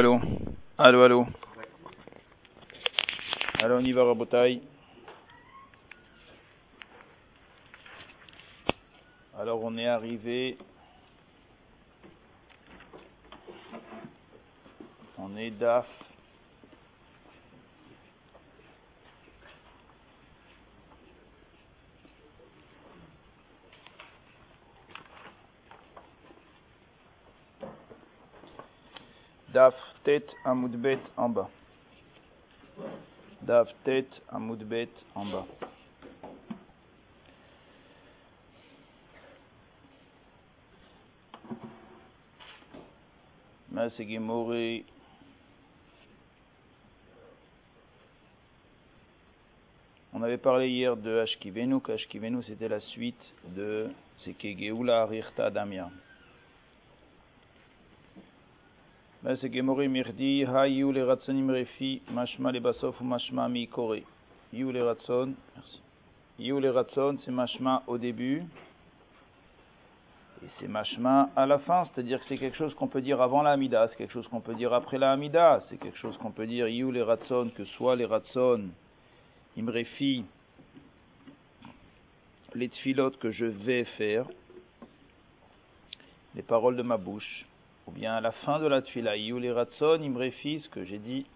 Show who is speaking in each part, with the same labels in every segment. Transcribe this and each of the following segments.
Speaker 1: allô Allô, allô Allô, on y va, Rabotaï. Alors, on est arrivé. On est DAF. Daf Tet Amoudbet en bas. Daf Tet Amoudbet en bas. Masegemori. On avait parlé hier de Ashkivenu, qu'Ashkivenu c'était la suite de Sekegeula Rirta Damia. Masegemori Mirdi, Ha Yu le Ratsonim Refi, Mashma le Basof ou Mashma Mi Kore. Yu le Ratson, merci. C'est Mashma au début. Et c'est mashma à la fin, c'est-à-dire que c'est quelque chose qu'on peut dire avant la Hamida, c'est quelque chose qu'on peut dire après la Hamida, c'est quelque chose qu'on peut dire you les ratson, que soit les ratson, imrefi, les tfilotes que je vais faire, les paroles de ma bouche, ou bien à la fin de la tfila, you les ratson, imrefi, ce que j'ai dit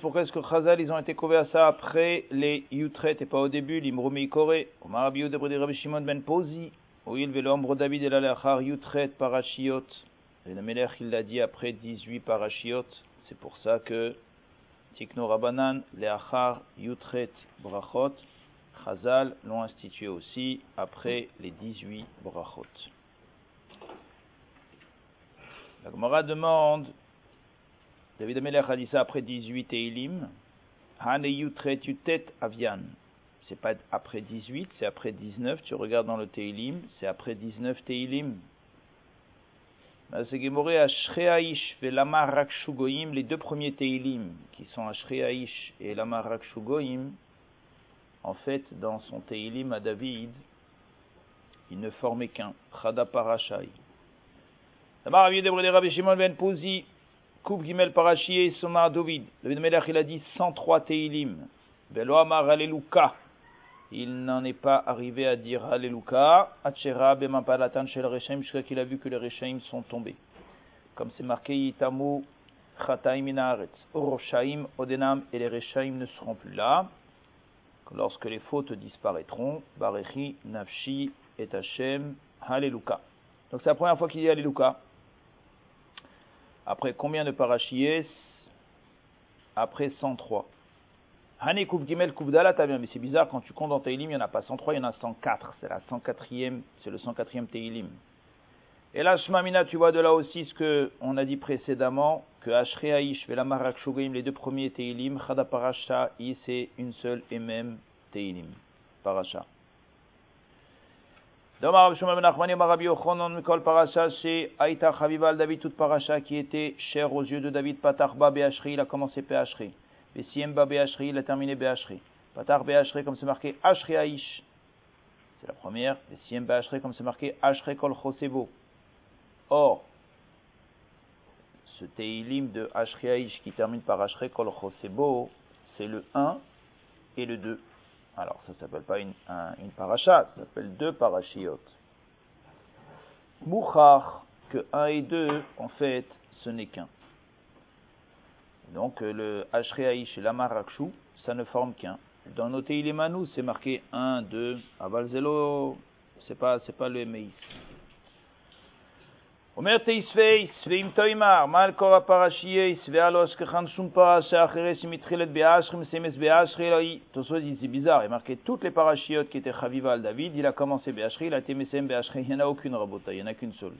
Speaker 1: pourquoi est-ce que Chazal ils ont été couverts à ça après les Yutret et pas au début, l'Imrumi Kore Omar Rabbi Yehuda Rabbi Shimon ben Pozi, Oil Velombre David el Alachar Yutret Parashiot. Et le Melech il l'a dit après 18 Parashiot. C'est pour ça que Tikno Rabanan, Leachar Yutret Brachot, Chazal l'ont institué aussi après les 18 Brachot. La Gemara demande, David Amelech a dit ça après 18 Teilim, Han Yutret Yutet Avian. C'est pas après 18, c'est après 19. Tu regardes dans le Teilim, c'est après 19 Teilim. Rakshugoim, les deux premiers Teilim, qui sont Ashreaish et Lama Rakshugoim, en fait, dans son Teilim à David, il ne formait qu'un, Chada Parashai. Ben Pouzi, Koub Gimel Parashie, Soma David. David Melech, il a dit 103 Teilim. Belo Amar Alléluka. Il n'en est pas arrivé à dire Alléluka. Atchera Bemapalatan Shel Rechaim, jusqu'à qu'il a vu que les Rechaim sont tombés. Comme c'est marqué Yitamu Chataim Inaretz. Oroshaim Odenam et les Rechaim ne seront plus là. Lorsque les fautes disparaîtront, Barechi Nafshi et Hashem Alléluka. Donc c'est la première fois qu'il dit Alléluka. Après combien de parachies Après 103. Hani Kouf Gimel Koufdala, t'as bien, mais c'est bizarre, quand tu comptes dans Teilim, il n'y en a pas 103, il y en a 104. C'est la 104e, c'est le 104e Teilim. Et là, Shmamina, tu vois de là aussi ce que on a dit précédemment, que Ashreaïsh, Velamarak Shugoim, les deux premiers Teilim, Chada Parasha, c'est une seule et même Teilim. Parasha. Domar Shmuel ben Achmani Marabi Ochonon Mikol Parasha chez Aïta Chavival David toute Parasha qui était cher aux yeux de David Patar Ba Beashri, il a commencé Beashri. Besiem Ba Beashri, il a terminé Beashri. Patar Beashri comme c'est marqué Ashri Aïsh. C'est la première. Besiem Beashri comme c'est marqué Ashri Kol Chosebo. Or, ce Teilim de Ashri Aïsh qui termine par Ashri Kol Chosebo, c'est le 1 et le 2. Alors, ça ne s'appelle pas une, un, une paracha, ça s'appelle deux parachiotes. Mouchar, que 1 et 2, en fait, ce n'est qu'un. Donc, le Ashreaïch et l'Amarakshu, ça ne forme qu'un. Dans nos Teilimanu, c'est marqué 1, 2. À Valzelo, c'est pas, c'est pas le Meis. אומר תייספייס, ואם תוימר, מה על כל הפרשייס, והלא אשכחן שום פרשה אחרת שמתחילת באשרי, מסיימת באשרי, אלא היא, Tosfot dit c'est bizarre, il a marqué toutes les parachiotes qui étaient chaviva al David, il a commencé Beashri, il a été Mesem Beashri, il n'y en a aucune rabota, il n'y en a qu'une seule.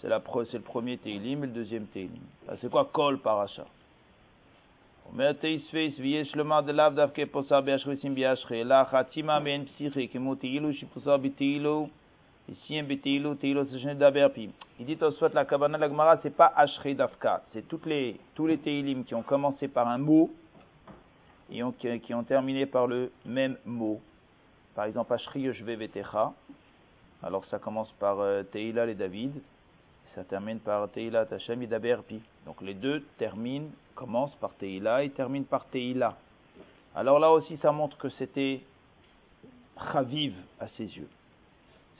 Speaker 1: C'est la c'est le premier Teilim et le deuxième Teilim. C'est quoi Kol Parasha אומר תייספייס, ויש לומר דלאו דווקא פוסר באשרי ושים באשרי, אלא חתימה מעין פסיכי, כמו תהילו שפוסר בתהילו, Ici, un Beteilu, Teilu, Il dit au soit la Kabana la Gemara, c'est pas Ashri Dafka. C'est tous les Teilim qui ont commencé par un mot et qui ont terminé par le même mot. Par exemple, Ashri Yoshve Vetecha. Alors ça commence par euh, Teila et David, ça termine par Teila Hashem et Daberpi. Donc les deux terminent, commencent par Teila et terminent par Teila. Alors là aussi ça montre que c'était chaviv à ses yeux.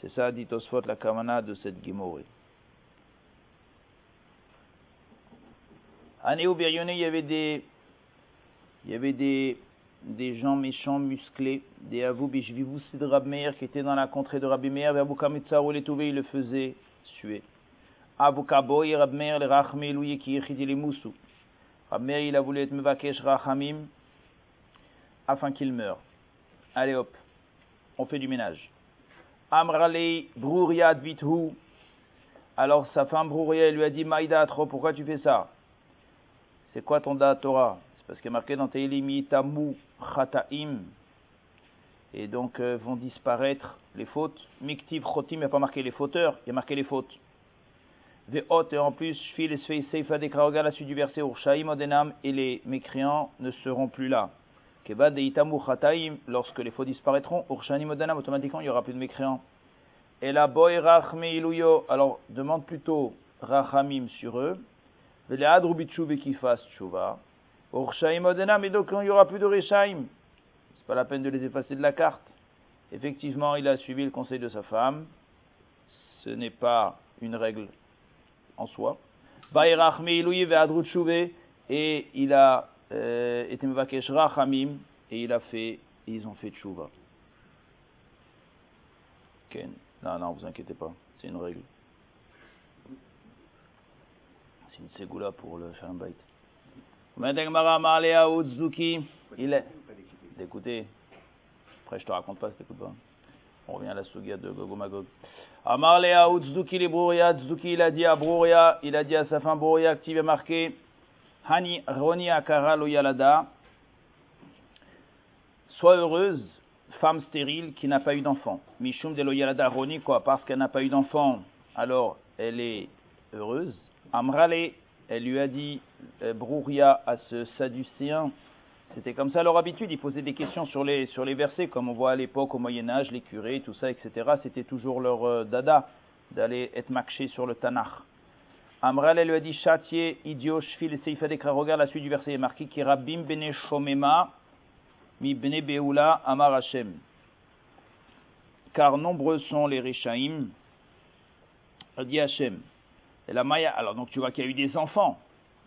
Speaker 1: C'est ça, dit Osfot, la kamana de cette Gemoré. À Néo il y avait des, il y avait des, des gens méchants, musclés, des Avou Bishvivou de Rabbi Meir qui étaient dans la contrée de Rabbi Meir, vers Kamitsa où les Touvé, il le faisait suer. Abu Kaboy, Rabbi Meir, le Rachme, Louye, qui écrivait les Moussou. Rabbi Meir, il a voulu être Mevakesh Rachamim afin qu'il meure. Allez hop, on fait du ménage. Amrale Brouriad Vithu. Alors sa femme Brouria lui a dit Maïda, pourquoi tu fais ça? C'est quoi ton da Torah? C'est parce qu'il est marqué dans Teilim Tamu Chataim. Et donc euh, vont disparaître les fautes. Miktiv Chotim, il n'y a pas marqué les fauteurs, il y a marqué les fautes. Ve'ot, et en plus, Shfil Esfei Seifa Dekraoga, la suite du verset Urshaim Odenam, et les mécréants ne seront plus là lorsque les faux disparaîtront, Urshanim Odanam, automatiquement il n'y aura plus de mécréants. Et la boy iluyo, alors demande plutôt rachamim sur eux. Veleadru bitchouve qui fasse tchouva. Urshaim Odanam, et donc il n'y aura plus de reshaim. C'est pas la peine de les effacer de la carte. Effectivement, il a suivi le conseil de sa femme. Ce n'est pas une règle en soi. Et il a euh, et et il a fait, ils ont fait tchouva. Ken. Non, non, vous inquiétez pas, c'est une règle. C'est une ségoula pour le faire un bait. Il est. D'écouter. Après, je te raconte pas, t'écoutes. On revient à la sugia de Gogo Magog. Amar Lea Utzduki, les Brouria, Tzduki, il a dit à Brouria, il a dit à sa femme Brouria, qui va marquer Hani Roni Akara Loyalada, sois heureuse, femme stérile qui n'a pas eu d'enfant. Mishum de Loyalada Roni, quoi, parce qu'elle n'a pas eu d'enfant, alors elle est heureuse. Amrale, elle lui a dit, euh, Brouria à ce sadducéen, c'était comme ça leur habitude, ils posaient des questions sur les, sur les versets, comme on voit à l'époque au Moyen-Âge, les curés, tout ça, etc. C'était toujours leur euh, dada d'aller être makché sur le Tanakh. Amral, elle lui a dit, châtier, idiot, shfil, seifa dekra. Regarde la suite du verset, marqué, qui rabim bene mi bene beula, amar Hashem. Car nombreux sont les Rechaim, a dit Hashem. Et la Maya, alors donc tu vois qu'il y a eu des enfants.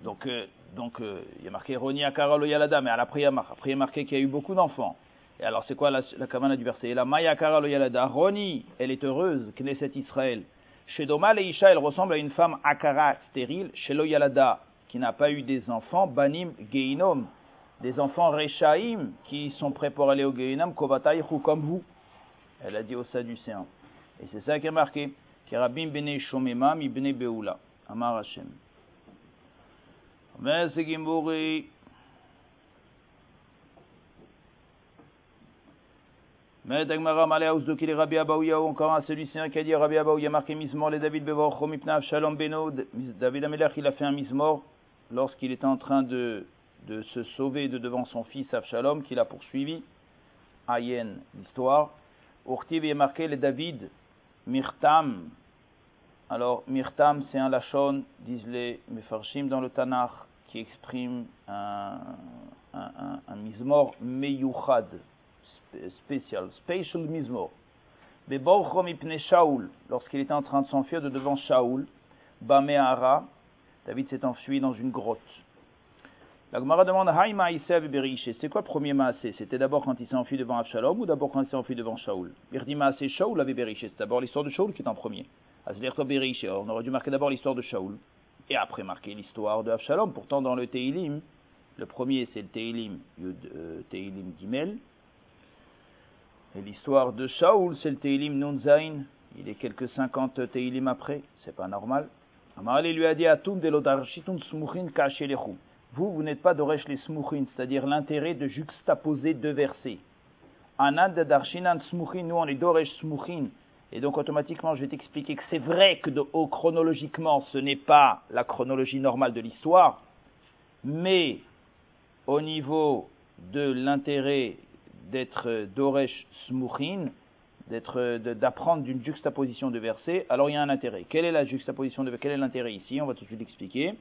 Speaker 1: Donc, euh, donc euh, il y a marqué Roni Akaralo Yalada, mais après il y a marqué qu'il y a eu beaucoup d'enfants. Et alors c'est quoi la, la du verset? Et la Maya Akaralo Yalada, Roni, elle est heureuse, Knesset Israël. Chez Doma, et Isha, elle ressemble à une femme akara, stérile. Chez Loyalada, qui n'a pas eu des enfants, Banim Geinom, des enfants Rechaim, qui sont prêts pour aller au Geinom, Kovataïchou, comme vous. Elle a dit au Sadducéen. Et c'est ça qui est marqué. Kerabim bene Shomema, mi bene Beula. Amar Hashem. Merci Gimburi. Mais Dagmara Malea Uzdoki les Rabbi Abaouya, encore un celui-ci qui a dit Rabbi Abaouya marqué mismor les David Bevorcho Mipna Shalom Beno. David Amelach il a fait un mismor lorsqu'il était en train de, de se sauver de devant son fils Avshalom qu'il a poursuivi. Ayen, l'histoire. Urtiv est marqué les David Mirtam. Alors, Mirtam, c'est un lachon, disent les Mefarshim dans le Tanakh, qui exprime un, un, un, un mismor meyuchad, spécial, special mismor. Shaul, lorsqu'il était en train de s'enfuir de devant Shaul, Bameara, David s'est enfui dans une grotte. La Gemara demande Haïma c'est quoi premier Maasé? C'était d'abord quand il s'est enfui devant Absalom ou d'abord quand il s'est enfui devant Shaul? Il dit Maasé Shaul avait Beriché, c'est d'abord l'histoire de Shaul qui est en premier. On aurait dû marquer d'abord l'histoire de Shaul et après marquer l'histoire de Absalom. Pourtant, dans le Teilim, le premier c'est le Teilim, euh, Teilim et l'histoire de Shaul, c'est le Teilim Nunzain. Il est quelques 50 Teilim après. C'est pas normal. Amarali lui a dit Atum smuchin Vous, vous n'êtes pas d'oresh les smuchin, c'est-à-dire l'intérêt de juxtaposer deux versets. Anad darshinan smuchin, nous on est d'oresh smuchin. Et donc automatiquement, je vais t'expliquer que c'est vrai que de haut chronologiquement, ce n'est pas la chronologie normale de l'histoire, mais au niveau de l'intérêt d'être Doresh Smuchin, d'apprendre d'une juxtaposition de versets, alors il y a un intérêt. Quelle est la juxtaposition de quel est l'intérêt ici? On va tout de suite l'expliquer.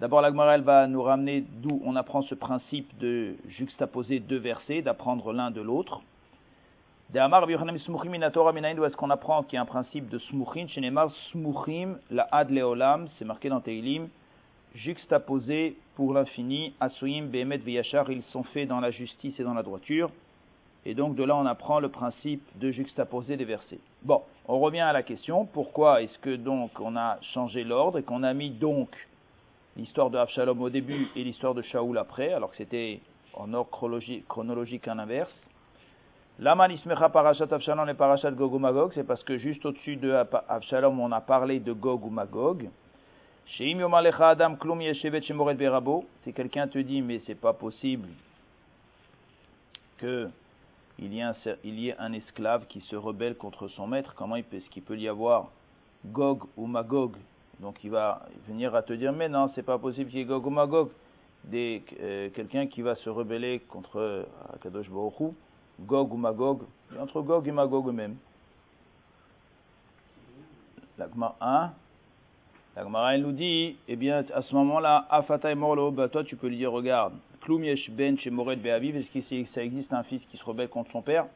Speaker 1: D'abord, la Gemara, va nous ramener d'où on apprend ce principe de juxtaposer deux versets, d'apprendre l'un de l'autre. De Amar d'où est-ce qu'on apprend qu'il y a un principe de smuchim, Shenemar smuchim, la ad leolam, c'est marqué dans Teilim, juxtaposés pour l'infini, asuim, behemet, veyachar, ils sont faits dans la justice et dans la droiture. Et donc de là, on apprend le principe de juxtaposer des versets. Bon, on revient à la question, pourquoi est-ce que donc on a changé l'ordre et qu'on a mis donc l'histoire de Absalom au début et l'histoire de Shaoul après, alors que c'était en ordre chronologique, en inverse? Laman ismecha parashat Absalom et parashat Gog ou Magog, c'est parce que juste au-dessus de Absalom, on a parlé de Gog ou Magog. Si quelqu'un te dit, mais c'est pas possible un, il y ait un esclave qui se rebelle contre son maître, comment est-ce qu'il peut y avoir Gog ou Magog? Donc il va venir à te dire, mais non, c'est pas possible qu'il y ait Gog ou Magog. Euh, quelqu'un qui va se rebeller contre Akadosh Baruch Gog ou Magog, entre Gog et Magog eux-mêmes. La Gemara elle nous dit, eh bien, à ce moment-là, Afata et Morlo, bah, toi, tu peux lui dire, regarde, Kloum Yesh Ben chez Mored Be'aviv, est-ce que ça existe un fils qui se rebelle contre son père?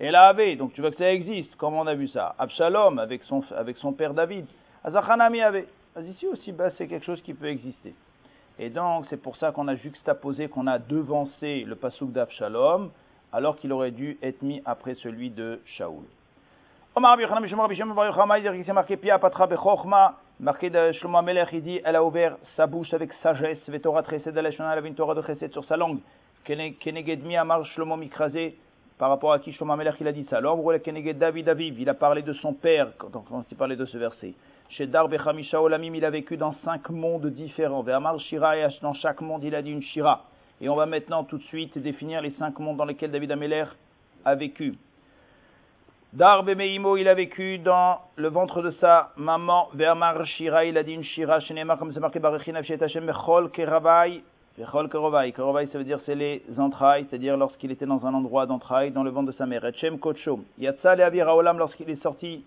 Speaker 1: Et là, avait, donc tu vois que ça existe, comment on a vu ça? Absalom, avec son, avec son père David. Azachanami avait. Ici aussi, bah, c'est quelque chose qui peut exister. Et donc, c'est pour ça qu'on a juxtaposé, qu'on a devancé le pasouk d'Abshalom, alors qu'il aurait dû être mis après celui de Shaoul. Omar c'est marqué Pia Patra Bechokma, marqué de Shlomo Amelech, il dit Elle a ouvert sa bouche avec sagesse, Vetora Tresed Aleshana, elle avait une Torah de Chesed sur sa langue. Kenegedmi Amar Shlomo Mikrasé, par rapport à qui Shlomo Amelech il a dit ça. L'ombre Keneged David Aviv, il a parlé de son père quand, quand il parlait de ce verset. Chez Darbe Chamisha Olamim, il a vécu dans cinq mondes différents. Ve'amar Shira, et dans chaque monde, il a dit une Shira. Et on va maintenant tout de suite définir les cinq mondes dans lesquels David Ameller a vécu. Darbe Meimo, il a vécu dans le ventre de sa maman. Ve'amar Shira, il a dit une Shira. Comme c'est marqué, Barechin Avshet Hashem, Mechol Kerabai. Vechol Kerobai. Kerobai, ça veut dire c'est les entrailles, c'est-à-dire lorsqu'il était dans un endroit d'entrailles, dans le ventre de sa mère. Etchem Kocho. Yatsa Leavira Olam, lorsqu'il est sorti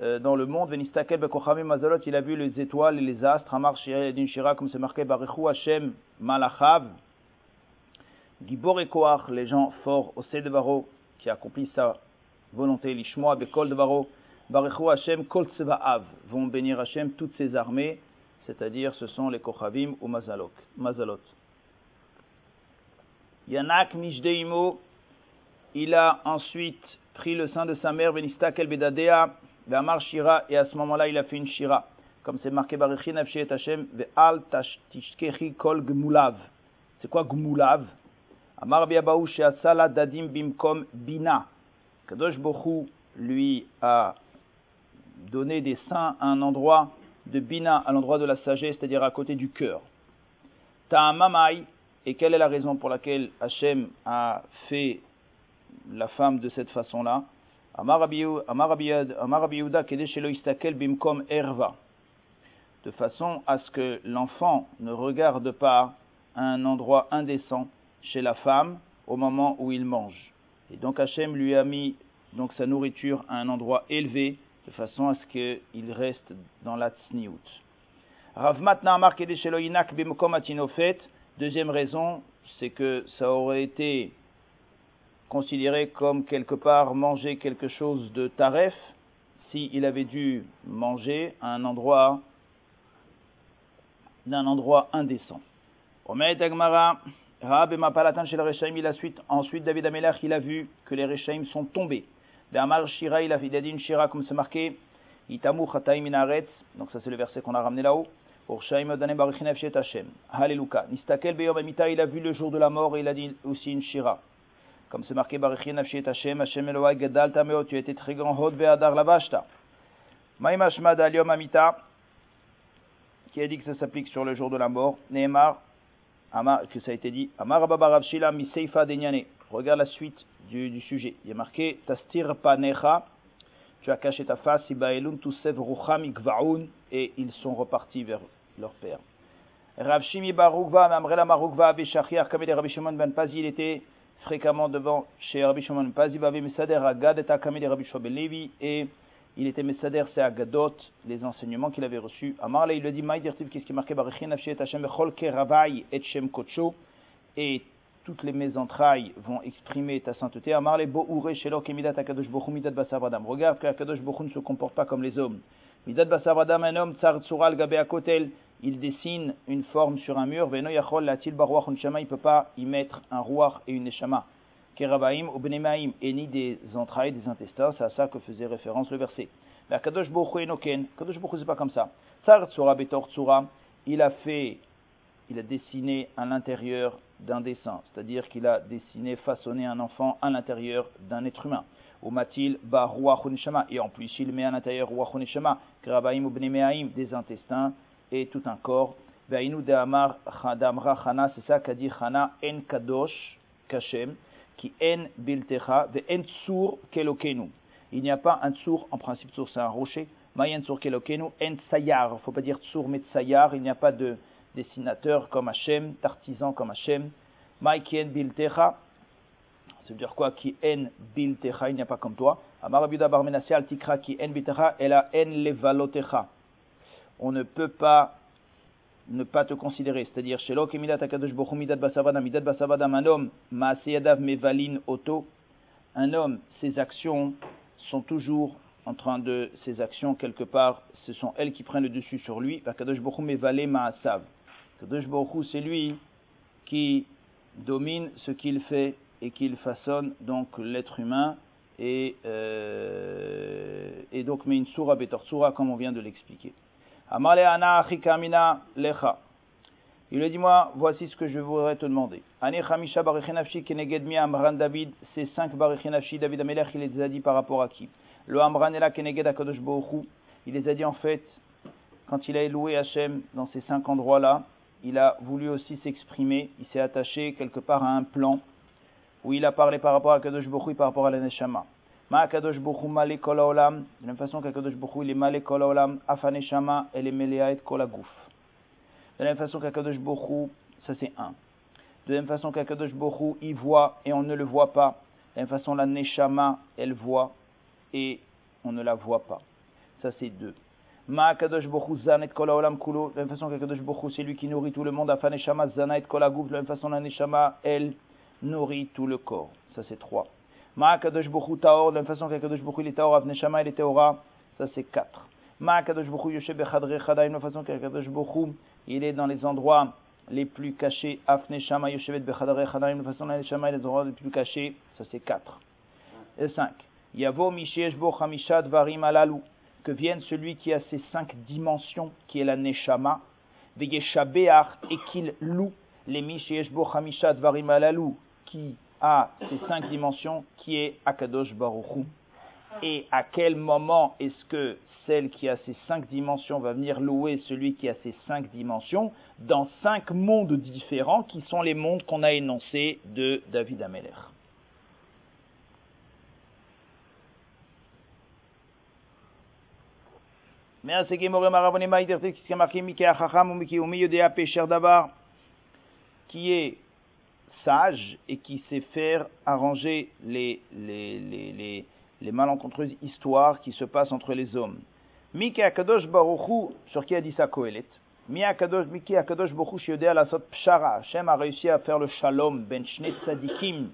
Speaker 1: euh, dans le monde, Venistakel Bekochamim Mazalot, il a vu les étoiles et les astres, Amar Shira Shira, comme c'est marqué, Barechu Hashem Malachav, Gibor les gens forts, Osé de Baro, qui accomplissent sa volonté, Lishmoa Bekol de Baro, Barechu Hashem Kol Tsevaav, vont bénir Hashem toutes ses armées, c'est-à-dire ce sont les Kochavim ou Mazalot. Yanak Mishdeimo, il a ensuite pris le sein de sa mère, Venistakel Bedadea, Ve'amar Shira, et à ce moment-là, il a fait une Shira. Comme c'est marqué Baruchin Avshet Hashem, Ve'al Tishkechi Kol Gmulav. C'est quoi Gmulav? Amar Biabaou Sheasala Dadim Bimkom Bina. Kadosh Bohu lui a donné des seins à un endroit de Bina, à l'endroit de la sagesse, c'est-à-dire à côté du cœur. Ta'amamai, et quelle est la raison pour laquelle Hachem a fait la femme de cette façon-là? Bimkom erva. De façon à ce que l'enfant ne regarde pas un endroit indécent chez la femme au moment où il mange. Et donc Hachem lui a mis donc sa nourriture à un endroit élevé de façon à ce qu'il reste dans la tsniout. Deuxième raison, c'est que ça aurait été considéré comme quelque part manger quelque chose de taref s'il avait dû manger à un endroit d'un endroit indécent. Il a suite, ensuite David Amelach il a vu que les Rechaim sont tombés. Shira, il a dit une Shira comme c'est marqué, Itamu donc ça c'est le verset qu'on a ramené là-haut. Alléluia. Nistakel Beyom il a vu le jour de la mort et il a dit aussi une Shira. Comme c'est marqué, Barichin Nafshet Hashem, Hashem Elohai Gedal Tameo, tu été très grand, Hod Ve'adar Lavashta. Maïmashmad Aliom Amita, qui a dit que ça s'applique sur le jour de la mort, Nehemar, que ça a été dit, Amar Ababarav Shila Miseifa Denyane. Regarde la suite du, du sujet. Il a marqué, Tastir Panecha, tu as caché ta face, Ibaelun Tusev Rucham Ikvaun, et ils sont repartis vers leur père. Rav Shimi Barukva, Mamrela Marukva, comme il Rabbi Shimon Ben Pazi, il était fréquemment devant chez Rabbi Shimon Pazi Bavé Mesader Agad et Akame de Rabbi Shobel Levi et il était Mesader c'est Agadot, les enseignements qu'il avait reçus. Amar il le dit Maï Dirtiv, qu'est-ce qui est marqué? Barichin Nafshi et Hashem Bechol Keravai et Shem Kocho et toutes les mes entrailles vont exprimer ta sainteté. Amar le Boure Shelo Kemidat Akadosh Bochum Midat Basavadam. Regarde que Akadosh Bochum ne se comporte pas comme les hommes. Midat Basavadam, un homme Tsar Tsural Gabe Akotel il dessine une forme sur un mur, Veno Yachol Latil Baruach Neshama, il ne peut pas y mettre un roi et une Neshama. Kerabaim ou Benemaim, et ni des entrailles, des intestins, c'est à ça que faisait référence le verset. La Kadosh Bochou Enoken, Kadosh Bochou c'est pas comme ça. Tsar Tsura Betor Tsura, il a fait, il a dessiné à l'intérieur d'un dessin, c'est-à-dire qu'il a dessiné, façonné un enfant à l'intérieur d'un être humain. Ou matil et en plus il met à l'intérieur ruach neshama, kerabaim ou bnemeaim, des intestins, et tout un corps. de Amar Chana, c'est ça qu'a dit Chana, En Kadosh, Kashem, qui En Biltecha, ve En Tsur Kelokenu. Il n'y a pas un Tsur, en principe Tsur c'est un rocher, Mayen Tsur Kelokenu, En Tsayar, il ne faut pas dire Tsur mais Tsayar, il n'y a pas de dessinateur comme Hashem, d'artisan comme Hashem. Mai En Biltecha, ça veut dire quoi Qui En Biltecha, il n'y a pas comme toi. Amar Abiuda Barmenasya, Altikra, qui En Biltecha, elle a En Levalotecha on ne peut pas ne pas te considérer. C'est-à-dire, chez Midat Akadosh Midat Basavada, Midat Basavada, un homme, Maaseyadav Mevalin Oto, un homme, ses actions sont toujours en train de, ses actions quelque part, ce sont elles qui prennent le dessus sur lui. Akadosh Bochum Mevale Maasav. Akadosh Bochum, c'est lui qui domine ce qu'il fait et qu'il façonne donc l'être humain et, euh, et donc met une soura betor comme on vient de l'expliquer. Ana Lecha. Il lui dit, moi, voici ce que je voudrais te demander. Chamisha Barichinafshi Keneged Amran David, ces cinq Barichinafshi, David Amelech, il les a dit par rapport à qui? Le Amran Ela Keneged Akadosh Bohu, il les a dit en fait, quand il a loué Hachem dans ces cinq endroits-là, il a voulu aussi s'exprimer, il s'est attaché quelque part à un plan où il a parlé par rapport à Kadosh Bohu et par rapport à la Neshama. Ma kadosh bochu male kol haolam. De la même façon qu'Akadosh bochu il est male kol haolam. Afaneshama elle est meleaet kol agouf. De la même façon qu'Akadosh bochu, ça c'est un. De la même façon qu'Akadosh bochu il voit et on ne le voit pas. De la même façon la neshama elle voit et on ne la voit pas. Ça c'est deux. Ma kadosh bochu zanet kol haolam kulo. De la même façon qu'Akadosh bochu c'est lui qui nourrit tout le monde. Afaneshama zanet kol agouf. De la même façon la neshama elle nourrit tout le corps. Ça c'est trois. Ma Kadosh Bokhu Taor, de la même façon qu'Akadosh Bokhu il est Taor, Avneshama il est Taora, ça c'est 4. Ma Kadosh Bokhu Yoshe Bechadre Chadaim, de la façon qu'Akadosh Bokhu il est dans les endroits les plus cachés, Afneshama Yoshevet Bechadre Chadaim, de la façon qu'Avneshama il est dans les endroits les plus cachés, ça c'est 4. Et 5. Yavo Mishesh Bo Hamishad Varim Alalu, que vienne celui qui a ces cinq dimensions, qui est la Neshama, Vegeshabeach, et qu'il loue les Mishesh Bo Hamishad Varim Alalu, qui à ces cinq dimensions qui est Akadosh Baruchou. Et à quel moment est-ce que celle qui a ces cinq dimensions va venir louer celui qui a ces cinq dimensions dans cinq mondes différents qui sont les mondes qu'on a énoncés de David Ameller. qui est sage et qui sait faire arranger les, les, les, les, malencontreuses histoires qui se passent entre les hommes. Miki Akadosh Baruchu, sur qui a dit ça Kohelet? Miki Akadosh Baruchu Shiodea Lasot Pshara. Hashem a réussi à faire le shalom ben shne tzadikim,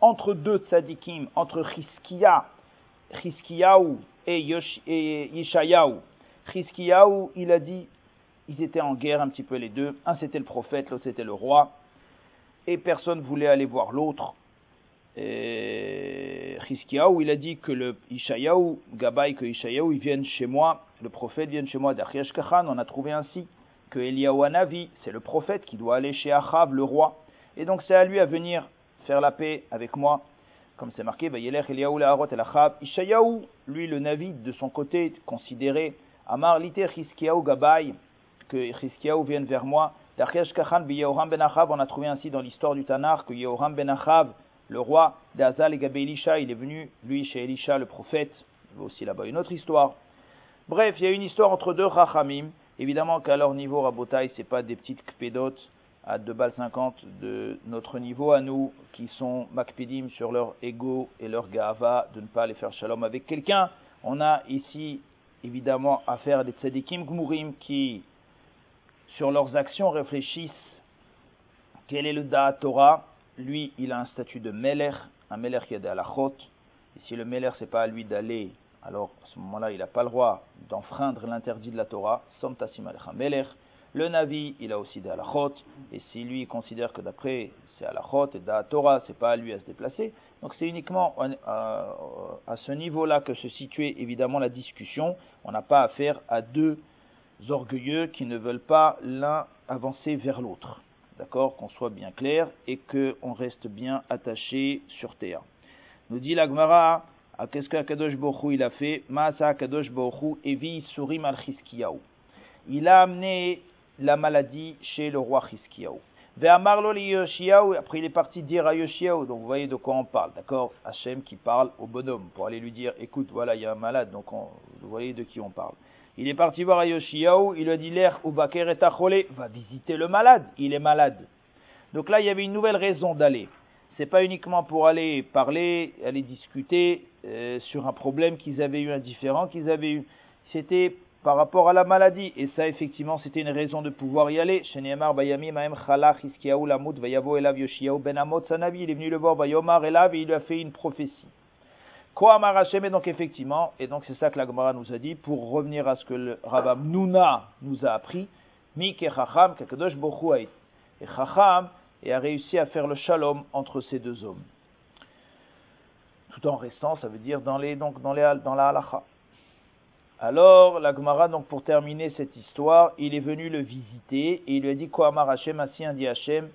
Speaker 1: entre deux tzadikim, entre Chizkiya, Chizkiyahu et, et Yishayahu. Chizkiyahu, il a dit, ils étaient en guerre un petit peu les deux. Un c'était le prophète, l'autre c'était le roi et personne voulait aller voir l'autre. Où il a dit que le Ishayahu, Gabaï, que Ishayahu, ils viennent chez moi, le prophète vient chez moi d'Achiash Kachan, on a trouvé ainsi que Eliyahu Anavi, c'est le prophète qui doit aller chez Achav, le roi. Et donc c'est à lui à venir faire la paix avec moi. Comme c'est marqué, Eliyahu Laharot El Achav. Ishayahu, lui le Navi, de son côté, considéré, Amar Liter Hiskiyahu Gabaï, que Hiskiyahu vienne vers moi. Ben on a trouvé ainsi dans l'histoire du Tanar que Yehoram ben Achav, le roi d'Azal et Gabé Elisha, il est venu, lui, chez Elisha, le prophète. Il y a aussi là-bas une autre histoire. Bref, il y a une histoire entre deux Rachamim. Évidemment qu'à leur niveau, Rabotai, c'est pas des petites kpédotes à 2 balles 50 de notre niveau à nous, qui sont makpidim sur leur ego et leur gava, de ne pas aller faire shalom avec quelqu'un. On a ici évidemment affaire à des tzadikim gmurim qui, sur leurs actions, réfléchissent quel est le da Torah? Lui, il a un statut de meler, un meler qui a des halachot. Et si le meler, c'est pas à lui d'aller, alors à ce moment-là, il n'a pas le droit d'enfreindre l'interdit de la Torah. Som tasim meler. Le Navi, il a aussi des halachot, et si lui considère que d'après c'est halachot et da Torah, c'est pas à lui à se déplacer. Donc c'est uniquement à, ce niveau-là que se situait évidemment la discussion. On n'a pas affaire à deux orgueilleux qui ne veulent pas l'un avancer vers l'autre. D'accord? Qu'on soit bien clair et qu'on reste bien attaché sur terre. Nous dit l'Agmara, qu'est-ce qu'Akadosh Borou il a fait? Akadosh Evi Surim Il a amené la maladie chez le roi Hiskiaou. Après, il est parti dire à Yoshiaou, donc vous voyez de quoi on parle, d'accord? Hachem qui parle au bonhomme pour aller lui dire écoute, voilà, il y a un malade, donc vous voyez de qui on parle. Il est parti voir à Yoshiaou, il lui a dit l'air ou Baker et va visiter le malade, il est malade. Donc là, il y avait une nouvelle raison d'aller. C'est pas uniquement pour aller parler, aller discuter euh, sur un problème qu'ils avaient eu, un différent qu'ils avaient eu. C'était par rapport à la maladie. Et ça, effectivement, c'était une raison de pouvoir y aller. Bayami Maem Chalach Lamut Vayavo Elav Yoshiaou Ben Amot Sanavi. Il est venu le voir Elav et il lui a fait une prophétie. Koamar Hashem, et donc effectivement, et donc c'est ça que la Gemara nous a dit, pour revenir à ce que le Rabam Nuna nous a appris, Mik et Kakadosh Et Chacham, et a réussi à faire le shalom entre ces deux hommes. Tout en restant, ça veut dire dans, les, donc dans, les, dans la halacha. Alors, la Gemara, donc pour terminer cette histoire, il est venu le visiter et il lui a dit Kohamar Hashem, ainsi Hashem,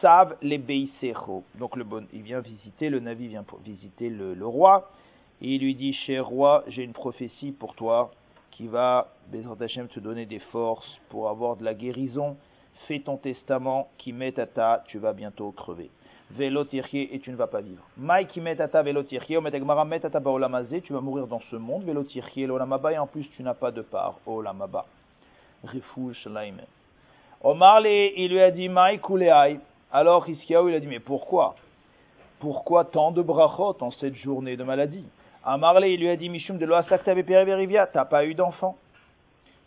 Speaker 1: Sav le Beisecho. Donc le bon, il vient visiter, le Navi vient visiter le, roi il lui dit Cher roi, j'ai une prophétie pour toi qui va, Bezrat Hashem, te donner des forces pour avoir de la guérison. Fais ton testament qui met à ta, tu vas bientôt crever et tu ne vas pas vivre. Maïki metata velotirchie, ometegmara metata baolamazé, tu vas mourir dans ce monde, velotirchie l'olamaba, et en plus tu n'as pas de part, olamaba. Rifouj shalaime. Omar il lui a dit, Maïkuleai. Alors Hiskiaou, il a dit, mais pourquoi? Pourquoi tant de brachot en cette journée de maladie? Amarle, il lui a dit, Mishum de loasakta tu t'as pas eu d'enfant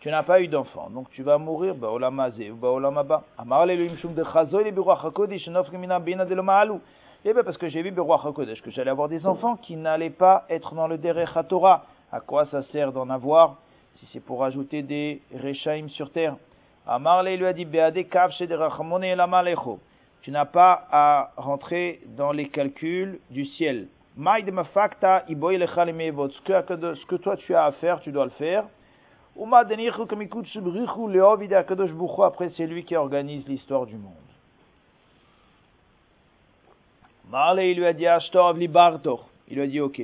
Speaker 1: tu n'as pas eu d'enfant, donc tu vas mourir, baolamazé ou baolamaba. Amarle le imshum de chazoy le biroach hakodesh, nofri mina bina de l'omaalou. Eh bien, parce que j'ai vu biroach hakodesh, que j'allais avoir des enfants qui n'allaient pas être dans le derech Torah. À quoi ça sert d'en avoir si c'est pour ajouter des rechaim sur terre? Amarle lui a dit, beade kav de rachamone elamalecho. Tu n'as pas à rentrer dans les calculs du ciel. Ce que toi tu as à faire, tu dois le faire. Après, c'est lui qui organise l'histoire du monde. Il lui a dit, Il lui a dit, ok.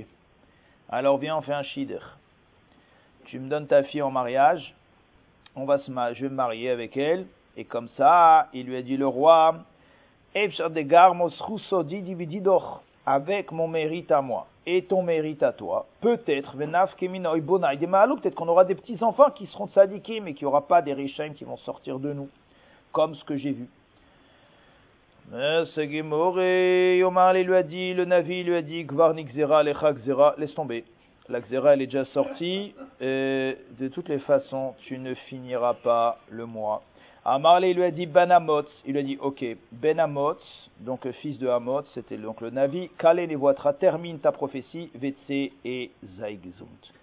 Speaker 1: Alors viens, on fait un shider. Tu me donnes ta fille en mariage. On va se je vais me marier avec elle. Et comme ça, il lui a dit, le roi, avec mon mérite à moi et ton mérite à toi. Peut-être, peut-être qu'on aura des petits enfants qui seront sadikim mais qu'il n'y aura pas des richaim qui vont sortir de nous, comme ce que j'ai vu. Yomar lui a dit, le Navi lui a dit, laisse tomber. La Xera, elle est déjà sortie. De toutes les façons, tu ne finiras pas le mois. Amarle lui a dit Ben il lui a dit ok, Ben donc fils de Amot, c'était donc le Navi, Kale Nevoatra, termine ta prophétie, Vetse et Zaigzunt.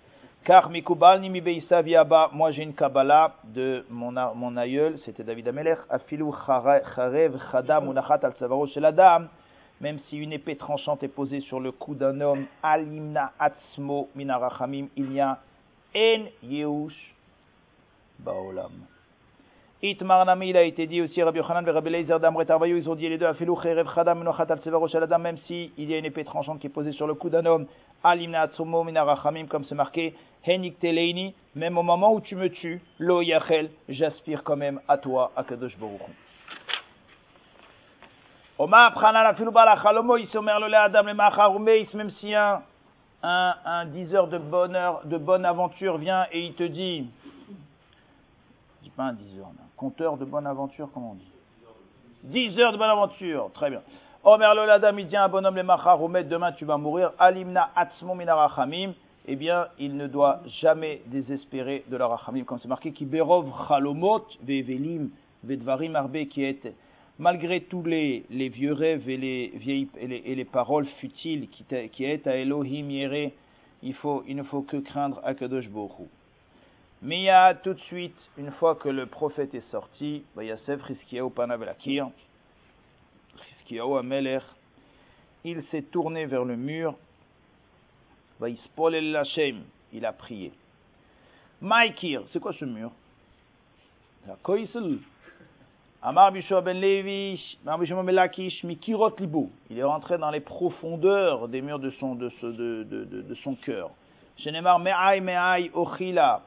Speaker 1: Car Mikubal Nimi Viaba, moi j'ai une Kabbalah de mon, mon aïeul, c'était David Amelech, Afilu Charev Chadam Unachat al Savaro Adam, même si une épée tranchante est posée sur le cou d'un homme, Alimna Atzmo Minarachamim, il y a En Yehush Baolam. Itmarnami, il a été dit aussi, Rabbi Yochanan et Rabbi Leizer d'Amret ils ont dit les deux, Afilou Cherev Chadam Menochat al Tsevaro Shaladam, même si il y a une épée tranchante qui est posée sur le cou d'un homme, Alimna Atsumo Minarachamim, comme c'est marqué, Henik Teleini, même au moment où tu me tues, Lo Yachel, j'aspire quand même à toi, à Kadosh Baruch. Oma Pranan Afilou Balachalomo, il s'omer le Adam le Macharumeis, même si un, un, un diseur de bonheur, de bonne aventure vient et il te dit, dis pas un diseur, compteur de bonne aventure, comment on dit 10 heures de bonne aventure. Très bien. Omer Loladam, il dit un bonhomme, les machar, demain tu vas mourir. Alimna atzmo minarachamim. Eh bien, il ne doit jamais désespérer de la rachamim, comme c'est marqué, qui berov chalomot vevelim vedvarim arbe qui est malgré tous les, les, vieux rêves et les, vieilles, et les, et les paroles futiles qui, qui est à Elohim Yere, il, faut, il ne faut que craindre Akadosh Borou. Mais il y a tout de suite, une fois que le prophète est sorti, Yasef Riskiaou Panavelakir, Riskiaou Ameler, il s'est tourné vers le mur, il a prié. Maïkir, c'est quoi ce mur? La Amar ben Levi, Mikirot Libo. Il est rentré dans les profondeurs des murs de son, de, de, de, de son cœur. Shenemar Me'ai Me'ai Ochila.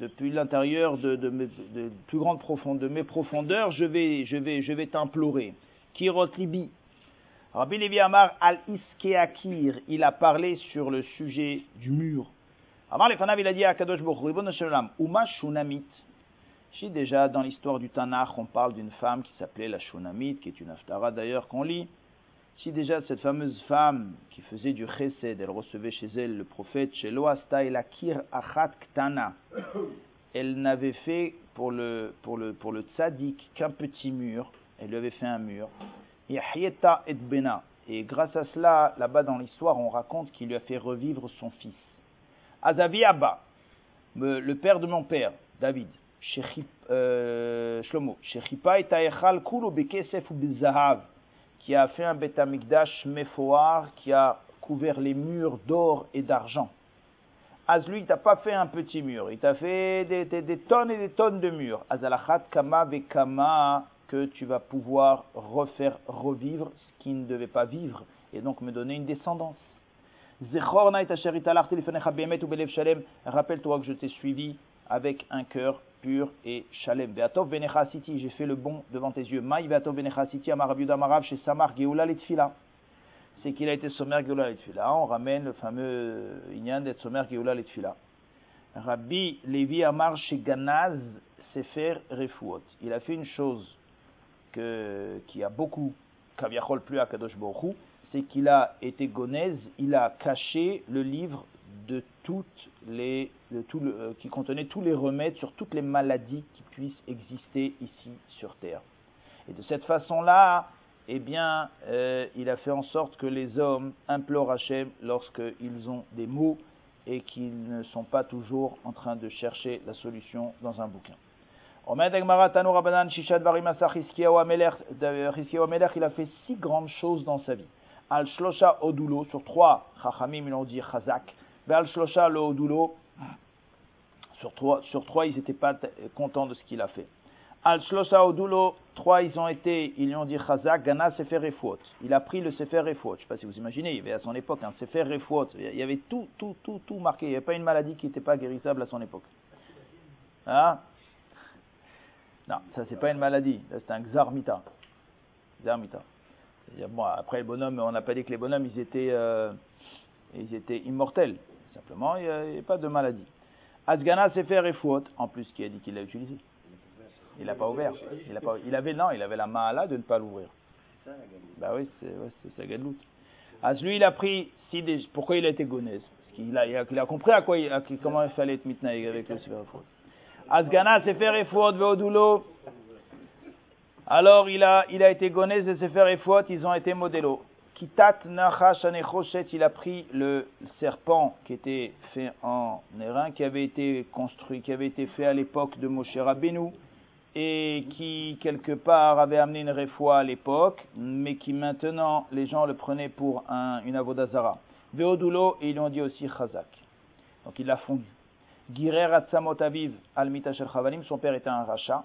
Speaker 1: Depuis l'intérieur de, plus grande mes profondeurs, je vais, t'implorer. Kirot Libi. Rabbi Levi Amar al Iskeakir, il a parlé sur le sujet du mur. Amar Lefanav, il a dit à Kadosh Uma Shunamit. Si déjà dans l'histoire du Tanakh, on parle d'une femme qui s'appelait la Shunamite, qui est une Aftara d'ailleurs qu'on lit, si déjà cette fameuse femme qui faisait du chesed, elle recevait chez elle le prophète, chez Loasta et la Kir Achat Ktana, elle n'avait fait pour le, pour le, pour le tzaddik qu'un petit mur, elle lui avait fait un mur, et et grâce à cela, là-bas dans l'histoire, on raconte qu'il lui a fait revivre son fils. Azavi Abba, le père de mon père, David, euh, Shlomo, qui a fait un Betamikdash Mefoar, qui a couvert les murs d'or et d'argent. Az lui, il t'a pas fait un petit mur, il t'a fait des, tonnes et des tonnes de murs. Azalachat kama kama que tu vas pouvoir refaire revivre ce qui ne devait pas vivre et donc me donner une descendance. Rappelle-toi que je t'ai suivi avec un cœur pur et shalem. Beatov City, j'ai fait le bon devant tes yeux. Maï Beatov City, Amarabiud Amarav, chez Samar Geoula Litfila. C'est qu'il a été sommaire Geoula Litfila. On ramène le fameux Inyan d'être sommaire Geoula Litfila. Rabbi Levi Amar chez Ganaz Sefer Refuot. Il a fait une chose que, qui a beaucoup, Kaviachol plus à Kadosh Borou, c'est qu'il a été gonèse, il a caché le livre de euh, qui contenait tous les remèdes sur toutes les maladies qui puissent exister ici sur terre. Et de cette façon-là, eh bien, euh, il a fait en sorte que les hommes implorent Hachem lorsqu'ils ont des maux et qu'ils ne sont pas toujours en train de chercher la solution dans un bouquin. Il a fait six grandes choses dans sa vie. Al Shlosha Odulo, sur trois, Chachamim, ils ont dit Chazak, Sur trois, sur trois ils n'étaient pas contents de ce qu'il a fait. Al Shlosha Odulo, trois, ils ont été, ils lui ont dit Chazak, Gana Sefer. Il a pris le Sefer Refuot. Je ne sais pas si vous imaginez, il y avait à son époque un Sefer Refuot. Il y avait tout, tout, tout, tout marqué. Il n'y avait pas une maladie qui n'était pas guérissable à son époque. Hein? Non, ça c'est pas une maladie, c'est un xarmita. Xarmita. Bon, après le bonhomme, on n'a pas dit que les bonhommes ils étaient, euh, ils étaient immortels. Simplement, il n'y a, pas de maladie. Asgana s'est fait faute, en plus qui a dit qu'il l'a utilisé. Il l'a pas ouvert. Il, avait non, il avait la main là de ne pas l'ouvrir. Bah oui, c'est ouais, sa. As lui, il a pris pourquoi il a été gonèse Parce qu'il a, a, compris à quoi, comment il fallait être mitnaïg avec le Sefer faute. Asgana Sefer Efot Veodulo. Alors il a, il a été goné de Sefer Efot, ils ont été modélos. Kitat il a pris le serpent qui était fait en airain, qui avait été construit, qui avait été fait à l'époque de Moshe Rabbeinu, et qui quelque part avait amené une réfoie à l'époque, mais qui maintenant les gens le prenaient pour un, une avodazara. Veodulo, et ils ont dit aussi Chazak. Donc il l'a fondu. Girer Atzamot Aviv al Chavalim, son père était un rachat,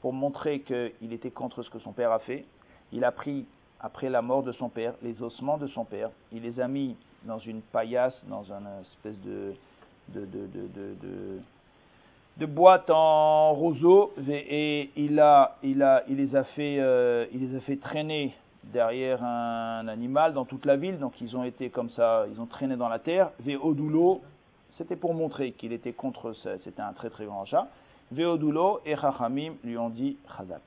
Speaker 1: pour montrer qu'il était contre ce que son père a fait. Il a pris, après la mort de son père, les ossements de son père, il les a mis dans une paillasse, dans une espèce de, de, de, de, boîte en roseau, et, il, a, il, a, il, les a fait, euh, il les a fait traîner derrière un animal dans toute la ville, donc ils ont été comme ça, ils ont traîné dans la terre, ve odulo, c'était pour montrer qu'il était contre. C'était un très très grand chat. Veodulo et Chachamim lui ont dit Chazak.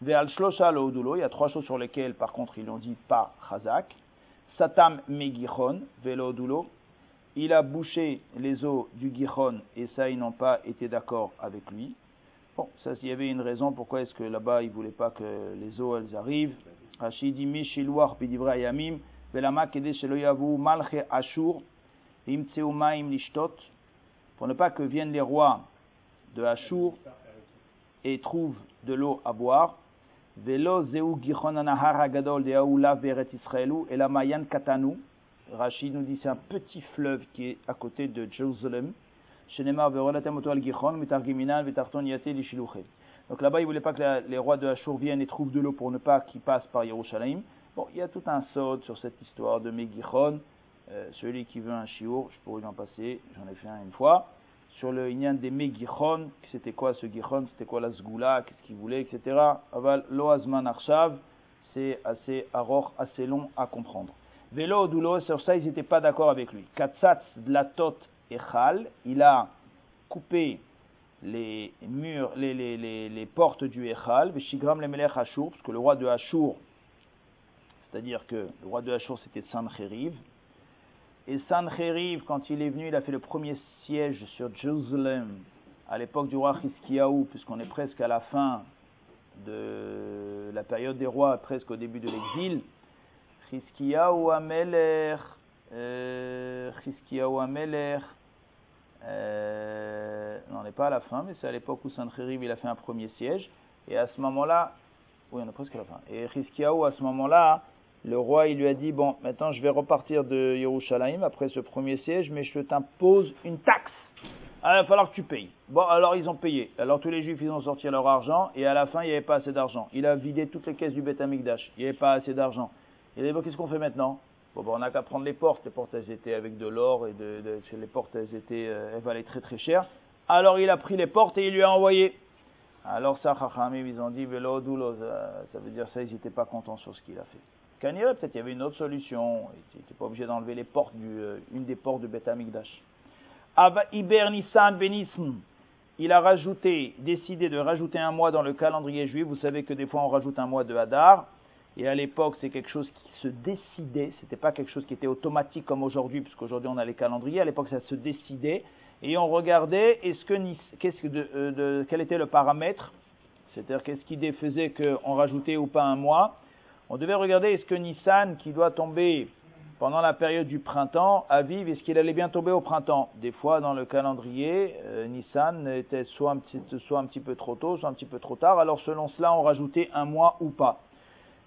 Speaker 1: Il y a trois choses sur lesquelles, par contre, ils ont dit pas chazak. Satam megichon ve'lo il a bouché les eaux du Gichon et ça, ils n'ont pas été d'accord avec lui. Bon, ça, il y avait une raison pourquoi est-ce que là-bas, ils ne voulaient pas que les eaux, elles arrivent. Pour ne pas que viennent les rois de Ashur et trouvent de l'eau à boire. Velo zeu hagadol de aoula veret israelu, et la mayan katanu, Rachid nous dit c'est un petit fleuve qui est à côté de Jérusalem. Donc là-bas, il ne voulait pas que les rois de Hachour viennent et trouvent de l'eau pour ne pas qu'ils passent par Yerushalayim. Bon, il y a tout un saut sur cette histoire de Megichon. Euh, celui qui veut un chiour, je pourrais en passer, j'en ai fait un une fois. Sur le Inyan des Megichon, c'était quoi ce Gichon, c'était quoi la Zgoula, qu'est-ce qu'il voulait, etc. Aval Loazman Arshav, c'est assez aror, assez long à comprendre. Vélo doulo, sur ça, ils n'étaient pas d'accord avec lui. Katsatz dlatot echal, il a coupé les murs, les, les, les, les portes du echal, veshigram le melech Ashur, parce que le roi de Ashur, c'est-à-dire que le roi de Ashur c'était Sancheriv, et Sancheriv, quand il est venu, il a fait le premier siège sur Jérusalem, à l'époque du roi Hiskiaou, puisqu'on est presque à la fin de la période des rois, presque au début de l'exil, ou Ameler, euh, ou Ameler, euh, on n'est pas à la fin, mais c'est à l'époque où Sancheriv il a fait un premier siège, et à ce moment-là, oui, on est presque à la fin, et Chiskiaou, à ce moment-là, le roi, il lui a dit, bon, maintenant je vais repartir de Yerushalayim après ce premier siège, mais je t'impose une taxe. Ah, il va falloir que tu payes. Bon, alors ils ont payé. Alors tous les juifs, ils ont sorti leur argent, et à la fin, il n'y avait pas assez d'argent. Il a vidé toutes les caisses du Beth Amikdash. Il n'y avait pas assez d'argent. Et dit, qu'est-ce qu'on fait maintenant? Bon, ben, on n'a qu'à prendre les portes. Les portes, elles étaient avec de l'or et de, les portes, elles étaient, euh, elles valaient très très cher. Alors il a pris les portes et il lui a envoyé. Alors ça, Chachamim, ils ont dit, Velo ça veut dire ça, ils n'étaient pas contents sur ce qu'il a fait. Kanira, peut-être il y avait une autre solution. Il n'était pas obligé d'enlever les portes du, euh, une des portes de Beth Amikdash. Iber Nissan Benism, il a rajouté, décidé de rajouter un mois dans le calendrier juif. Vous savez que des fois on rajoute un mois de Hadar. Et à l'époque, c'est quelque chose qui se décidait, c'était pas quelque chose qui était automatique comme aujourd'hui, puisqu'aujourd'hui on a les calendriers, à l'époque ça se décidait, et on regardait euh, quel était le paramètre, c'est-à-dire qu'est-ce qui faisait qu'on rajoutait ou pas un mois? On devait regarder est-ce que Nissan, qui doit tomber pendant la période du printemps, à vivre, est-ce qu'il allait bien tomber au printemps? Des fois, dans le calendrier, euh, Nissan était soit un, petit, peu trop tôt, soit un petit peu trop tard, alors selon cela, on rajoutait un mois ou pas.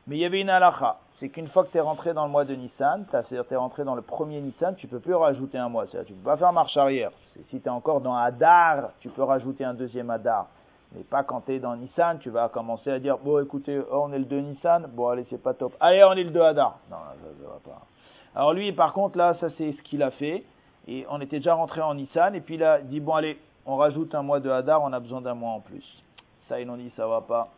Speaker 1: Mais il y avait une halakha. C'est qu'une fois que tu es rentré dans le mois de Nissan, c'est-à-dire tu es rentré dans le premier Nissan, tu peux plus rajouter un mois. C'est-à-dire tu peux pas faire marche arrière. Si tu es encore dans Hadar, tu peux rajouter un deuxième Hadar. Mais pas quand tu es dans Nissan, tu vas commencer à dire, bon écoutez, oh, on est le 2 Nissan, bon allez, c'est pas top. Allez, on est le 2 Hadar. Non, ça, ça va pas. Alors lui, par contre, là, ça c'est ce qu'il a fait. Et on était déjà rentré en Nissan, et puis il a dit, bon allez, on rajoute un mois de Hadar, on a besoin d'un mois en plus. Ça, ils ont dit, ça va pas.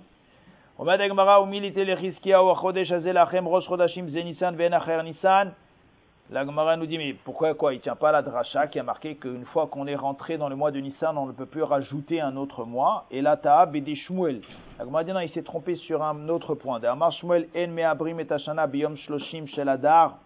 Speaker 1: La Gemara nous dit, mais pourquoi quoi Il tient pas la dracha qui a marqué qu'une fois qu'on est rentré dans le mois de Nissan, on ne peut plus rajouter un autre mois? Et là, Ta'ab et Shmuel. La Gemara dit, non, il s'est trompé sur un autre point. Shmuel en me'abrim et tashana biyom shloshim sheladar.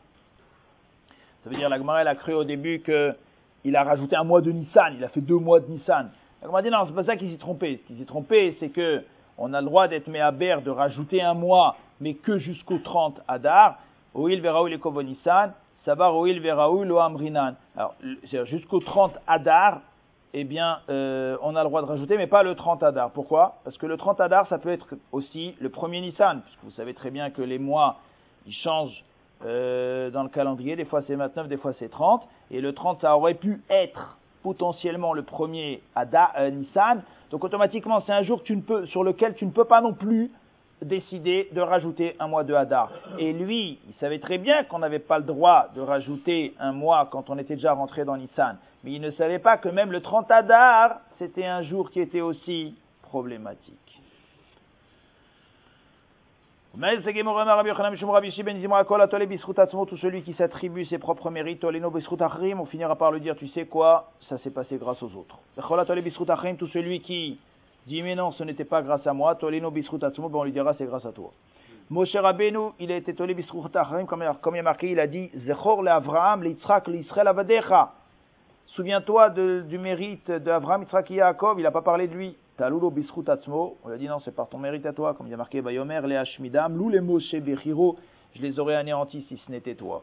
Speaker 1: Ça veut dire, la Gemara, elle a cru au début qu'il a rajouté un mois de Nissan. Il a fait deux mois de Nissan. La Gemara dit, non, c'est pas ça qu'il s'est trompé. Ce qu'il s'est trompé, c'est que on a le droit d'être méaber, de rajouter un mois, mais que jusqu'au 30 Adar. Oil veraoul et kovonissan, sabar oil veraoul lo amrinan. Jusqu'au 30 Adar, eh euh, on a le droit de rajouter, mais pas le 30 Adar. Pourquoi? Parce que le 30 Adar, ça peut être aussi le premier Nissan, puisque vous savez très bien que les mois, ils changent euh, dans le calendrier. Des fois c'est 29, des fois c'est 30. Et le 30, ça aurait pu être potentiellement le premier Ada, euh, Nissan. Donc automatiquement, c'est un jour sur lequel tu ne peux pas non plus décider de rajouter un mois de Hadar. Et lui, il savait très bien qu'on n'avait pas le droit de rajouter un mois quand on était déjà rentré dans Nissan. Mais il ne savait pas que même le 30 Hadar, c'était un jour qui était aussi problématique. Tout celui qui s'attribue ses propres mérites, on finira par le dire, tu sais quoi, ça s'est passé grâce aux autres. Tout celui qui dit mais non, ce n'était pas grâce à moi, Atzmo, ben on lui dira c'est grâce à toi. Moshe Rabbeinu, il a été Tolé comme, il a marqué, il a dit Zechor le Avraham, le Yitzhak. Souviens-toi du mérite d'Avraham, Yitzhak et Yaakov, il n'a pas parlé de lui. Talulo Bisrut Atzmo, on lui a dit non, c'est par ton mérite à toi, comme il a marqué Bayomer, le Hashmidam, Lou le Moshe Bechiro, je les aurais anéantis si ce n'était toi.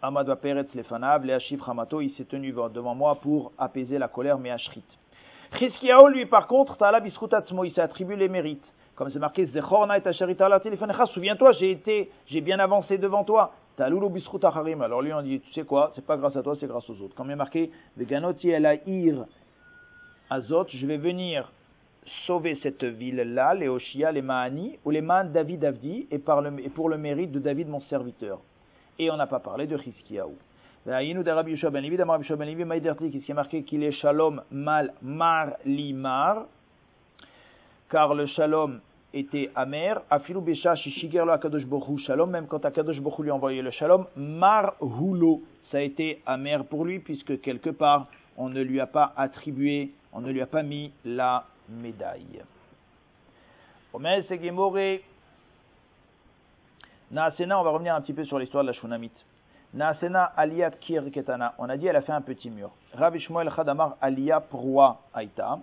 Speaker 1: Amad Peretz Lefanav, le Hamato, il s'est tenu devant moi pour apaiser la colère, mais Ashrit. Chizkiyahu, lui, par contre, il s'est attribué les mérites. Comme c'est marqué, Zechorna et souviens-toi, j'ai été, j'ai bien avancé devant toi. Alors lui, on dit, tu sais quoi, c'est pas grâce à toi, c'est grâce aux autres. Comme il est marqué, Veganoti ir Azot, je vais venir sauver cette ville-là, les Oshia, les Mahani, ou les Man David Avdi, et pour le mérite de David, mon serviteur. Et on n'a pas parlé de Chizkiyahu. Qu'est-ce qui est marqué qu'il est shalom mal mar limar, car le shalom était amer. Afilu besha shishiger lo akadosh bohu shalom, même quand akadosh bohu lui a envoyé le shalom, mar hulo, ça a été amer pour lui, puisque quelque part, on ne lui a pas attribué, on ne lui a pas mis la médaille. On va revenir un petit peu sur l'histoire de la Shunamite. Naasena aliyat kir ketana. On a dit elle a fait un petit mur. Rav Shmuel Chadamar aliyah proa aita.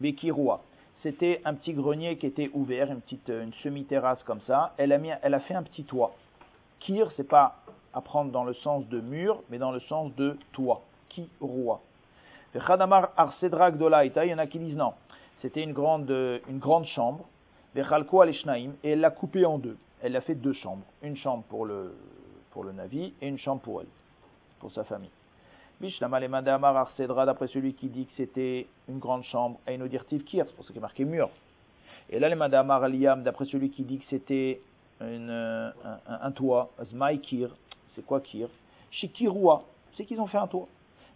Speaker 1: Bekirua. C'était un petit grenier qui était ouvert, une petite une semi-terrasse comme ça. Elle a, mis, elle a fait un petit toit. Kir, c'est pas à prendre dans le sens de mur, mais dans le sens de toit. Kirua. Chadamar arsedra gdolaita. Il y en a qui disent non. C'était une grande, une grande chambre. Vechalko alishnaim. Et elle l'a coupée en deux elle a fait deux chambres. Une chambre pour le, pour le Navi et une chambre pour elle, pour sa famille. Bishlama Amar Arcedra, d'après celui qui dit que c'était une grande chambre, à une audirtive kir, c'est pour ça qu'il est marqué mur. Et là, les Amar Aliyam, d'après celui qui dit que c'était un, toit, Zmai kir, c'est quoi kir? Shikirua, c'est qu'ils ont fait un toit.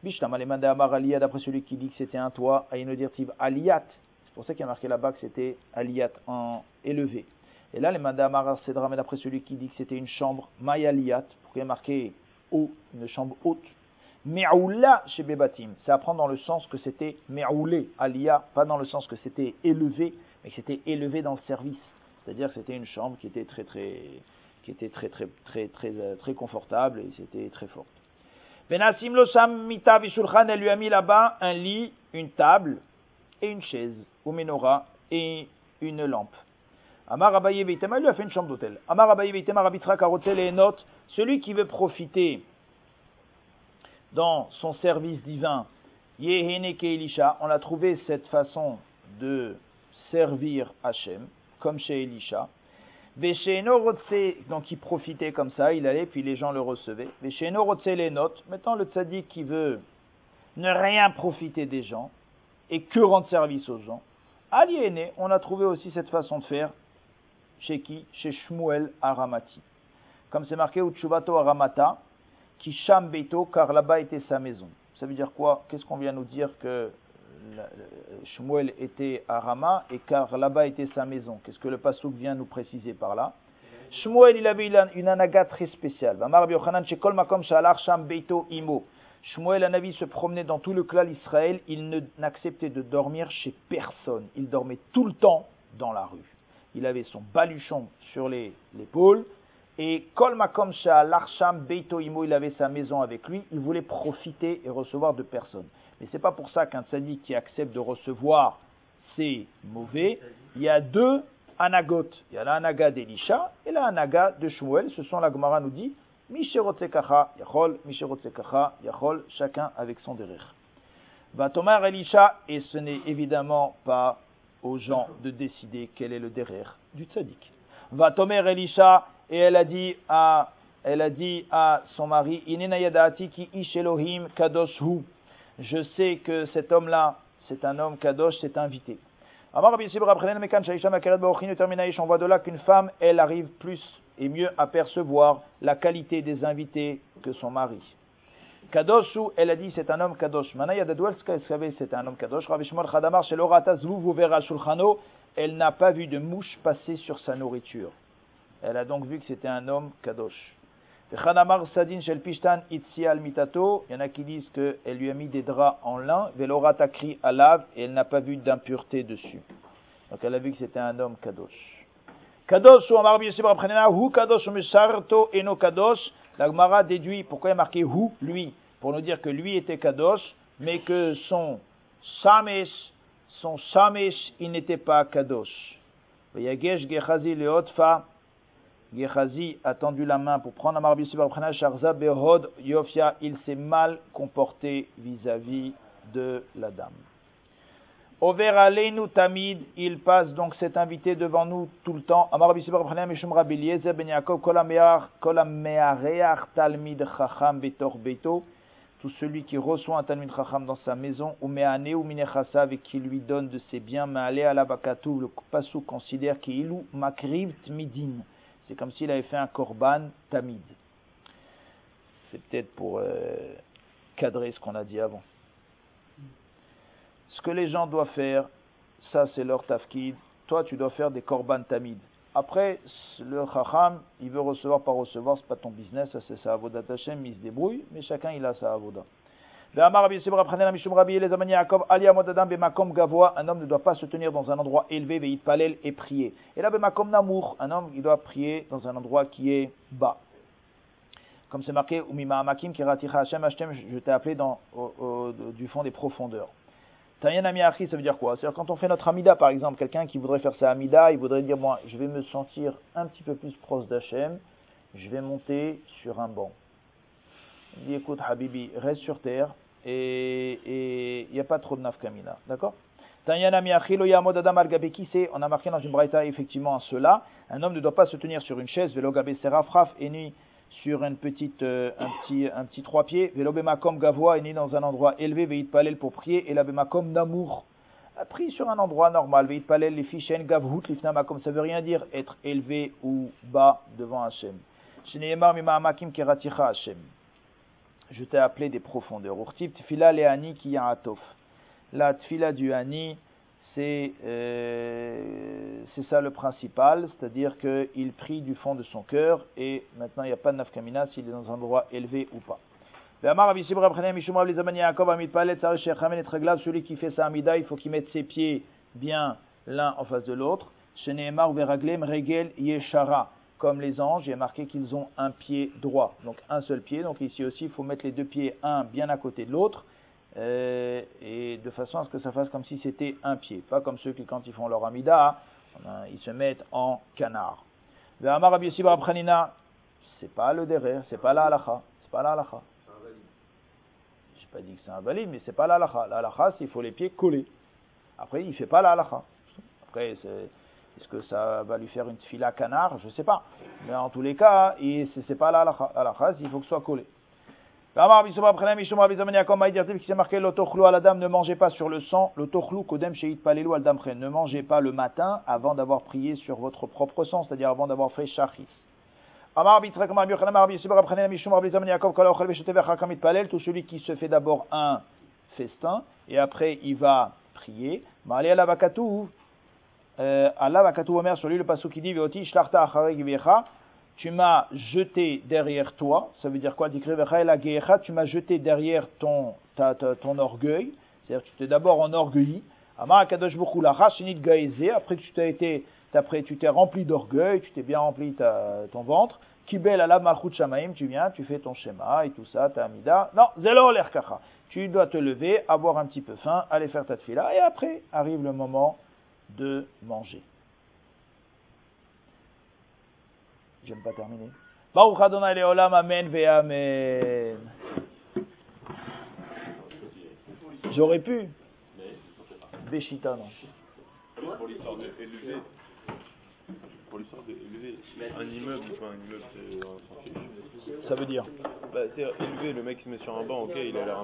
Speaker 1: Bishlama Amar Aliyah, d'après celui qui dit que c'était un toit, à une audirtive Aliyat, c'est pour ça qu'il a marqué là-bas que c'était Aliyat en élevé. Et là, les Madamar Cédra, mais d'après celui qui dit que c'était une chambre Mayaliat, pour y a marqué haut, une chambre haute. Me'oula chez Bebatim. C'est à prendre dans le sens que c'était Me'oulé, Alia, pas dans le sens que c'était élevé, mais que c'était élevé dans le service. C'est-à-dire que c'était une chambre qui était très très qui était très très très très très, très confortable et c'était très forte. Benasim Losam Mita elle lui a mis là-bas un lit, une table et une chaise, ou menorah et une lampe. Amar Abaye Veitema lui a fait une chambre d'hôtel. Amar Abaye Veitema Rabitra Karotel et note celui qui veut profiter dans son service divin, Yeheneke Elisha, on a trouvé cette façon de servir Hachem, comme chez Elisha. donc il profitait comme ça, il allait, puis les gens le recevaient. les notes. Maintenant, le tzaddik qui veut ne rien profiter des gens et que rendre service aux gens. Aliéné, on a trouvé aussi cette façon de faire chez qui? Chez Shmuel Aramati. Comme c'est marqué Uchubato Aramata, qui Sham Beito, car là-bas était sa maison. Ça veut dire quoi? Qu'est-ce qu'on vient nous dire que Shmuel était à Rama et car là-bas était sa maison? Qu'est-ce que le Passouk vient nous préciser par là? Shmuel, il avait une anaga très spéciale. Shmuel Anavi se promenait dans tout le clan d'Israël, il n'acceptait de dormir chez personne. Il dormait tout le temps dans la rue il avait son baluchon sur l'épaule, et Kol Makom l'Arsham il avait sa maison avec lui, il voulait profiter et recevoir de personne. Mais c'est pas pour ça qu'un tzaddik qui accepte de recevoir, c'est mauvais. Il y a deux anagotes. Il y a l'anaga d'Elisha et l'anaga de Shmuel. Ce sont, la Gemara nous dit, Misherotzekacha Yachol, Misherotzekacha Yachol, chacun avec son derrière. Va Tomar Elisha, et ce n'est évidemment pas aux gens de décider quel est le derrière du tzaddik. Va Tomer Elisha, et elle a dit à, elle a dit à son mari, ki kadosh hu. Je sais que cet homme-là, c'est un homme kadosh, c'est invité. On voit de là qu'une femme, elle arrive plus et mieux à percevoir la qualité des invités que son mari. Kadosh, elle a dit, c'est un homme Kadosh. Manaya elle savait c'est un homme Kadosh. Ravishmol Chadamar, chez l'Orata vous verra Shulchano, elle n'a pas vu de mouche passer sur sa nourriture. Elle a donc vu que c'était un homme Kadosh. Sadin Shel Pishtan Itzial Mitato. Il y en a qui disent qu'elle lui a mis des draps en lin. Velora Takri Alav. Et elle n'a pas vu d'impureté dessus. Donc elle a vu que c'était un homme Kadosh. Kadosh ou Amar. Hu Kadosh Musarto Eno Kadosh. La Gemara déduit pourquoi il y a marqué Hu, lui, pour nous dire que lui était Kadosh, mais que son Samesh, son Samesh, il n'était pas Kadosh. Yagesh Gechazi Leotfa. Gechazi a tendu la main pour prendre Amar Prenena. Sharza Behod Yofia. Il s'est mal comporté vis-à-vis de la dame. Over Aleinu Tamid, il passe donc cet invité devant nous tout le temps. Amar B'chanem Mishum Rabbi Ben Yaakov Kol HaMe'areach Talmid Chacham Betor Beto. Tout celui qui reçoit un Talmid Chacham dans sa maison, ou Me'ane ou Minechasav et qui lui donne de ses biens, Me'ale Alabakatou, le Passou considère qu'il ou Makriv Tmidin. C'est comme s'il avait fait un Korban Tamid. C'est peut-être pour euh, cadrer ce qu'on a dit avant ce que les gens doivent faire, ça c'est leur tafkid. Toi, tu dois faire des korban tamid. Après, le chacham, il veut recevoir par recevoir, c'est pas ton business, ça c'est sa avoda Hashem, il se débrouille, mais chacun il a sa avoda. Un homme ne doit pas se tenir dans un endroit élevé, palel et prier. Et là, makom namour, un homme, il doit prier dans un endroit qui est bas. Comme c'est marqué, je t'ai appelé dans, du fond des profondeurs. Tayan Amiachi, ça veut dire quoi? C'est-à-dire quand on fait notre Amida, par exemple, quelqu'un qui voudrait faire sa Amida, il voudrait dire, moi, je vais me sentir un petit peu plus proche d'Hachem, je vais monter sur un banc. Il dit, écoute, Habibi, reste sur terre, et il n'y a pas trop de nafkamina. D'accord? On a marqué dans une braïta effectivement cela. Un homme ne doit pas se tenir sur une chaise, serafraf, et nuit sur une petite, euh, un, petit, un petit trois pieds. Velobemakom gavoa est né dans un endroit élevé, veit palel pour prier, et labemakom namour a pris sur un endroit normal. Veit palel les fichen gavhut lifnamakom, ça veut rien dire être élevé ou bas devant Hachem. Shneemar mimamakim keraticha Hachem. Je t'ai appelé des profondeurs. Urtiv tfila leani ki. La tfila du euh, c'est ça le principal, c'est-à-dire qu'il prie du fond de son cœur et maintenant il n'y a pas de nafkamina s'il est dans un endroit élevé ou pas. Celui qui fait sa amida, il faut qu'il mette ses pieds bien l'un en face de l'autre. Comme les anges, il est marqué qu'ils ont un pied droit, donc un seul pied. Donc ici aussi, il faut mettre les deux pieds, un bien à côté de l'autre euh, et de façon à ce que ça fasse comme si c'était un pied. Pas comme ceux qui, quand ils font leur amida, ils se mettent en canard. C'est pas le derrière, c'est pas la halacha, c'est pas la halacha. J'ai pas dit que c'est un valide, mais c'est pas la halacha. La halacha, c'est qu'il faut les pieds collés. Après, il fait pas la halacha. Après, est-ce que ça va lui faire une fila canard? Je sais pas. Mais en tous les cas, c'est pas la halacha. La halacha, il faut que ce soit collé. Qui s'est marqué à la dame, ne mangez pas sur le sang, l'autochlou kodem sheit al ne mangez pas le matin avant d'avoir prié sur votre propre sang, c'est-à-dire avant d'avoir fait shachis. Tout celui qui se fait d'abord un festin et après il va prier. Allah Omer sur lui le passou qui dit tu m'as jeté derrière toi, ça veut dire quoi? Tu m'as jeté derrière ton, ton orgueil, c'est-à-dire tu t'es d'abord enorgueilli. Après que tu t'es été, après tu t'es rempli d'orgueil, tu t'es bien rempli ton ventre. Kibel ala shamaim, tu viens, tu fais ton schéma et tout ça, ta amida. Non, zelo l'erkacha. Tu dois te lever, avoir un petit peu faim, aller faire ta tfila, et après arrive le moment de manger. J'aime pas terminer. Baruch Adonai Leolam, Amen Amen. J'aurais pu. Béchita, non. Pour l'histoire d'élever. Pour l'histoire d'élever. Un immeuble, pas un immeuble, c'est Ça veut dire
Speaker 2: bah, C'est élevé, le mec se met sur un banc, ok, il a l'air un peu.